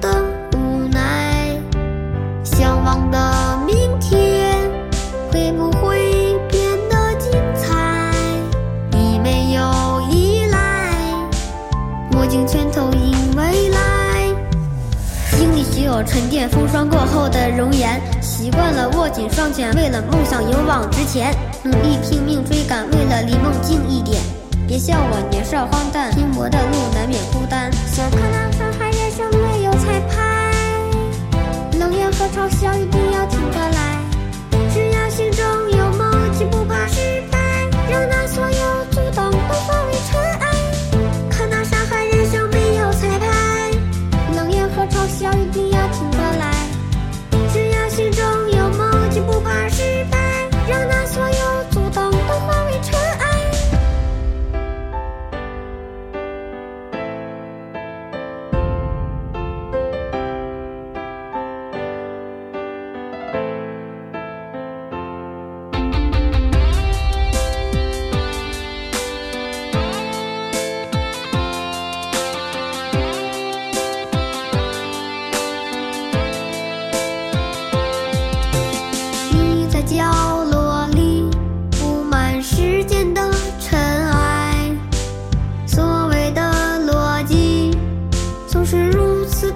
的无奈。向往的明天，会不会变得精彩？你没有依赖，握紧拳头迎未来。经历需要沉淀风霜过后的容颜，习惯了握紧双拳，为了梦想勇往直前，努力拼命追赶，为了离梦近一点。别笑我年少荒诞，拼搏的路难免孤单。小课堂上海人生没有害怕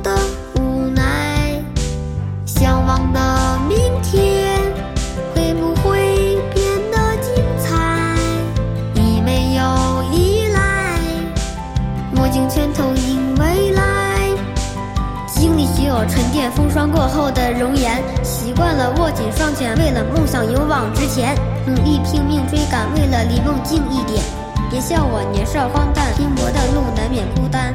的无奈。向往的明天，会不会变得精彩？你没有依赖，握紧拳头迎未来。经历需要沉淀风霜过后的容颜，习惯了握紧双拳，为了梦想勇往直前，努力拼命追赶，为了离梦近一点。别笑我年少荒诞，拼搏的路难免孤单。